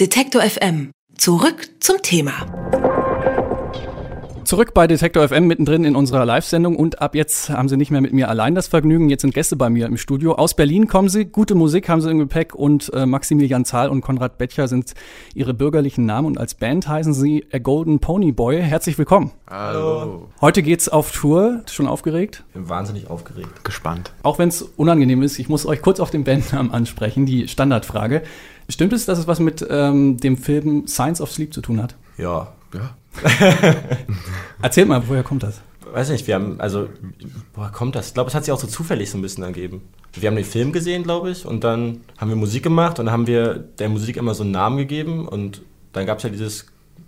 Detektor FM. Zurück zum Thema. Zurück bei Detektor FM mittendrin in unserer Live-Sendung und ab jetzt haben Sie nicht mehr mit mir allein das Vergnügen. Jetzt sind Gäste bei mir im Studio. Aus Berlin kommen Sie, gute Musik haben Sie im Gepäck und äh, Maximilian Zahl und Konrad Bettcher sind Ihre bürgerlichen Namen und als Band heißen Sie A Golden Pony Boy. Herzlich willkommen. Hallo. Heute geht's auf Tour. Schon aufgeregt? Ich bin wahnsinnig aufgeregt. Gespannt. Auch wenn es unangenehm ist, ich muss euch kurz auf den Bandnamen ansprechen, die Standardfrage. Stimmt es, dass es was mit ähm, dem Film Science of Sleep zu tun hat? Ja. Ja. Erzählt mal, woher kommt das? Weiß nicht, wir haben, also, woher kommt das? Ich glaube, es hat sich auch so zufällig so ein bisschen ergeben. Wir haben den Film gesehen, glaube ich, und dann haben wir Musik gemacht und dann haben wir der Musik immer so einen Namen gegeben und dann gab es ja dieses,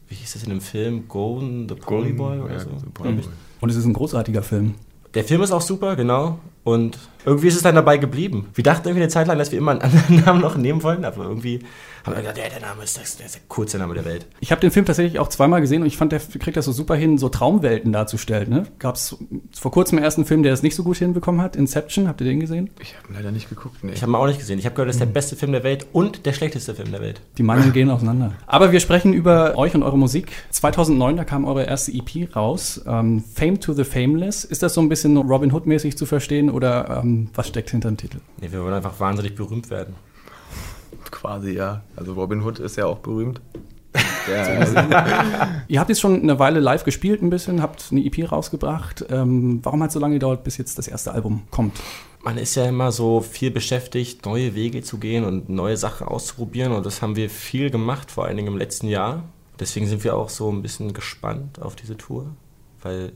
wie hieß das in dem Film? Golden the Pony Boy oder ja, so? Boy. Und es ist ein großartiger Film. Der Film ist auch super, genau. Und irgendwie ist es dann dabei geblieben. Wir dachten irgendwie eine Zeit lang, dass wir immer einen anderen Namen noch nehmen wollen, aber irgendwie haben wir gedacht, ja, der Name ist, das, der, ist der coolste Name der Welt. Ich habe den Film tatsächlich auch zweimal gesehen und ich fand, der kriegt das so super hin, so Traumwelten darzustellen. Ne? Gab es vor kurzem erst einen Film, der das nicht so gut hinbekommen hat, Inception, habt ihr den gesehen? Ich habe leider nicht geguckt. Nee. Ich habe ihn auch nicht gesehen. Ich habe gehört, das ist der beste Film der Welt und der schlechteste Film der Welt. Die Meinungen gehen auseinander. Aber wir sprechen über euch und eure Musik. 2009, da kam eure erste EP raus, ähm, Fame to the Fameless. Ist das so ein bisschen Robin Hood-mäßig zu verstehen oder ähm, was steckt hinter dem Titel? Nee, wir wollen einfach wahnsinnig berühmt werden. Quasi ja. Also Robin Hood ist ja auch berühmt. Der, Ihr habt jetzt schon eine Weile live gespielt ein bisschen, habt eine EP rausgebracht. Ähm, warum hat es so lange gedauert, bis jetzt das erste Album kommt? Man ist ja immer so viel beschäftigt, neue Wege zu gehen und neue Sachen auszuprobieren. Und das haben wir viel gemacht, vor allen Dingen im letzten Jahr. Deswegen sind wir auch so ein bisschen gespannt auf diese Tour, weil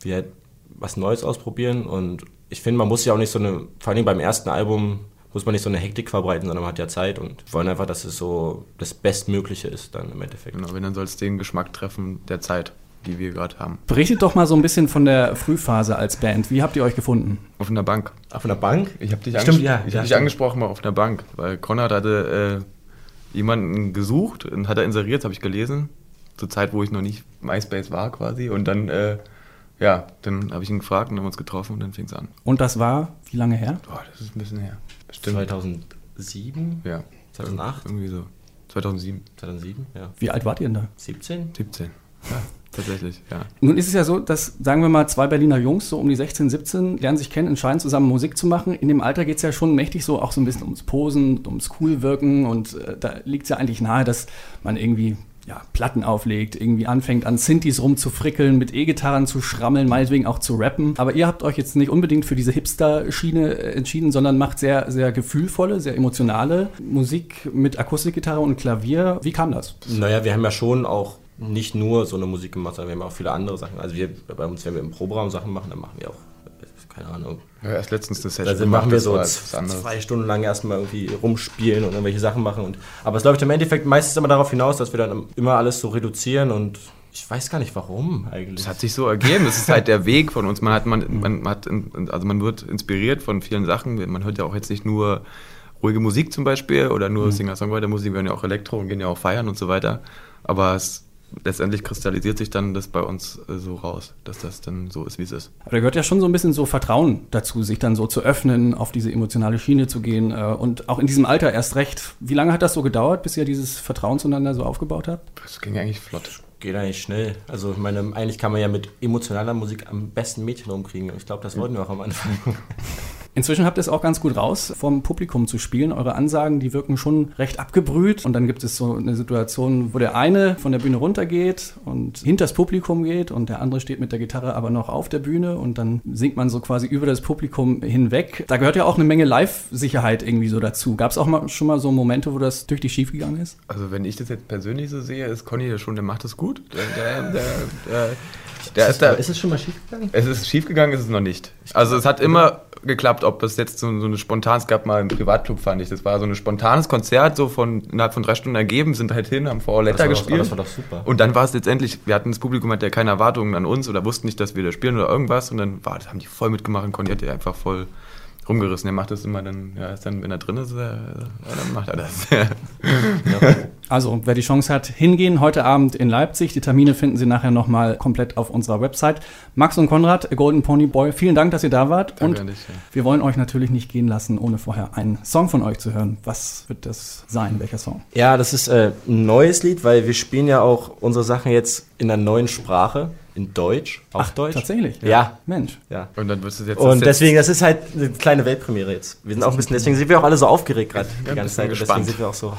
wir was Neues ausprobieren. Und ich finde, man muss ja auch nicht so eine, vor allen Dingen beim ersten Album, muss man nicht so eine Hektik verbreiten, sondern man hat ja Zeit und wollen einfach, dass es so das Bestmögliche ist dann im Endeffekt. genau, wenn dann soll es den Geschmack treffen der Zeit, die wir gerade haben. Berichtet doch mal so ein bisschen von der Frühphase als Band. Wie habt ihr euch gefunden? Auf einer Bank. Auf einer Bank? Ich habe dich, Stimmt, anges ja, ich ja, hab dich angesprochen mal auf einer Bank, weil Konrad hatte äh, jemanden gesucht und hat er inseriert, habe ich gelesen. Zur Zeit, wo ich noch nicht MySpace war quasi. Und dann, äh, ja, dann habe ich ihn gefragt und haben uns getroffen und dann fing es an. Und das war wie lange her? Boah, das ist ein bisschen her. Bestimmt. 2007? Ja. 2008? Irgendwie so. 2007. 2007? Ja. Wie alt wart ihr denn da? 17? 17. Ja, tatsächlich, ja. Nun ist es ja so, dass, sagen wir mal, zwei Berliner Jungs, so um die 16, 17, lernen sich kennen, entscheiden zusammen Musik zu machen. In dem Alter geht es ja schon mächtig so auch so ein bisschen ums Posen, ums Coolwirken und äh, da liegt es ja eigentlich nahe, dass man irgendwie ja, Platten auflegt, irgendwie anfängt an Synthes rumzufrickeln, mit E-Gitarren zu schrammeln, meinetwegen auch zu rappen. Aber ihr habt euch jetzt nicht unbedingt für diese Hipster-Schiene äh, entschieden, sondern macht sehr, sehr gefühlvolle, sehr emotionale Musik mit Akustikgitarre und Klavier. Wie kam das? Naja, wir haben ja schon auch nicht nur so eine Musik gemacht, sondern wir haben auch viele andere Sachen. Also wir bei uns, wenn wir im Proberaum Sachen machen, dann machen wir auch, keine Ahnung. Ja, erst letztens eine Session Also machen wir das so zwei Stunden lang erstmal irgendwie rumspielen und irgendwelche Sachen machen. Und, aber es läuft im Endeffekt meistens immer darauf hinaus, dass wir dann immer alles so reduzieren und ich weiß gar nicht warum eigentlich. Es hat sich so ergeben. Es ist halt der Weg von uns. Man hat, man, man hat, also man wird inspiriert von vielen Sachen. Man hört ja auch jetzt nicht nur ruhige Musik zum Beispiel oder nur Singer-Songwriter-Musik. Wir hören ja auch Elektro und gehen ja auch feiern und so weiter. Aber es, letztendlich kristallisiert sich dann das bei uns äh, so raus, dass das dann so ist, wie es ist. Aber da gehört ja schon so ein bisschen so Vertrauen dazu, sich dann so zu öffnen, auf diese emotionale Schiene zu gehen äh, und auch in diesem Alter erst recht. Wie lange hat das so gedauert, bis ihr dieses Vertrauen zueinander so aufgebaut habt? Das ging eigentlich flott. Geht eigentlich schnell. Also ich meine, eigentlich kann man ja mit emotionaler Musik am besten Mädchen rumkriegen. Ich glaube, das wollten wir auch am Anfang. Inzwischen habt ihr es auch ganz gut raus, vom Publikum zu spielen. Eure Ansagen, die wirken schon recht abgebrüht. Und dann gibt es so eine Situation, wo der eine von der Bühne runtergeht und hinters Publikum geht und der andere steht mit der Gitarre aber noch auf der Bühne und dann singt man so quasi über das Publikum hinweg. Da gehört ja auch eine Menge Live-Sicherheit irgendwie so dazu. Gab es auch mal, schon mal so Momente, wo das durch die schief gegangen ist? Also wenn ich das jetzt persönlich so sehe, ist Conny ja schon, der macht das gut. Der, der, der, der, der ist da, ist es schon mal schief gegangen? Es ist schiefgegangen, ist es noch nicht. Also es hat immer geklappt, ob das jetzt so, so eine spontan, es gab mal im Privatclub, fand ich, das war so ein spontanes Konzert, so von innerhalb von drei Stunden ergeben, sind halt hin, haben vor Letter gespielt. das war doch super. Und dann war es letztendlich, wir hatten das Publikum hat ja keine Erwartungen an uns oder wussten nicht, dass wir da spielen oder irgendwas und dann war, das haben die voll mitgemacht und Conny hat ja einfach voll rumgerissen. Er macht das immer dann, ja, ist dann, wenn er drin ist, äh, ja, dann macht er das. Also, wer die Chance hat, hingehen, heute Abend in Leipzig. Die Termine finden Sie nachher nochmal komplett auf unserer Website. Max und Konrad, Golden Pony Boy, vielen Dank, dass ihr da wart. Danke und dich, ja. wir wollen euch natürlich nicht gehen lassen, ohne vorher einen Song von euch zu hören. Was wird das sein? Welcher Song? Ja, das ist äh, ein neues Lied, weil wir spielen ja auch unsere Sachen jetzt in einer neuen Sprache, in Deutsch. Auf Deutsch. Tatsächlich? Ja. Mensch. ja. Und dann wirst du jetzt Und deswegen, das ist halt eine kleine Weltpremiere jetzt. Wir sind auch ein bisschen, deswegen sind wir auch alle so aufgeregt gerade die ein ganze Zeit. Und Deswegen gespannt. sind wir auch so.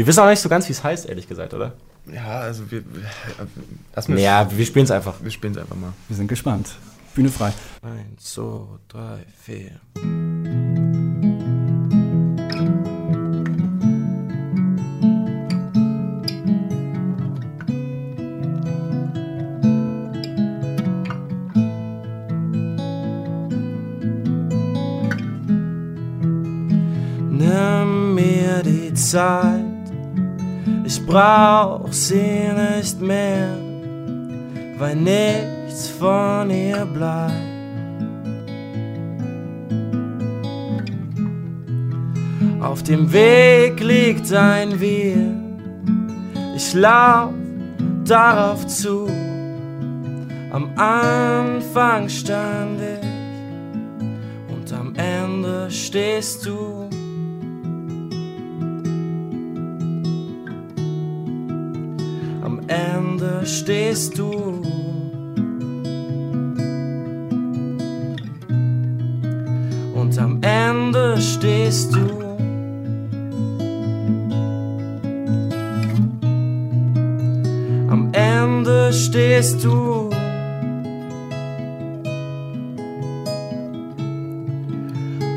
Wir wissen auch nicht so ganz, wie es heißt, ehrlich gesagt, oder? Ja, also wir. wir lass mich, Ja, wir spielen es einfach. Wir spielen es einfach mal. Wir sind gespannt. Bühne frei. Eins, zwei, drei, vier. Nimm mir die Zeit, ich brauch sie nicht mehr, weil nichts von ihr bleibt. Auf dem Weg liegt ein Wir, ich lauf darauf zu. Am Anfang stand ich und am Ende stehst du. Stehst du. Und am Ende stehst du. Am Ende stehst du.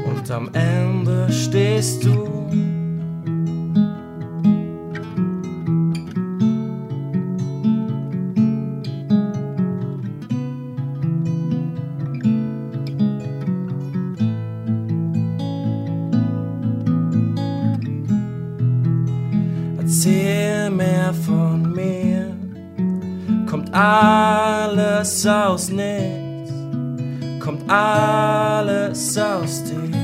Und am Ende stehst du. Erzähl mehr von mir, kommt alles aus nichts, kommt alles aus dir.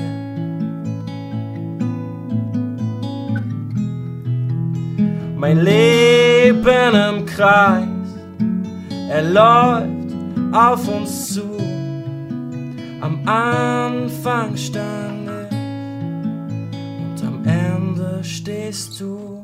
Mein Leben im Kreis, er läuft auf uns zu. Am Anfang stand ich und am Ende stehst du.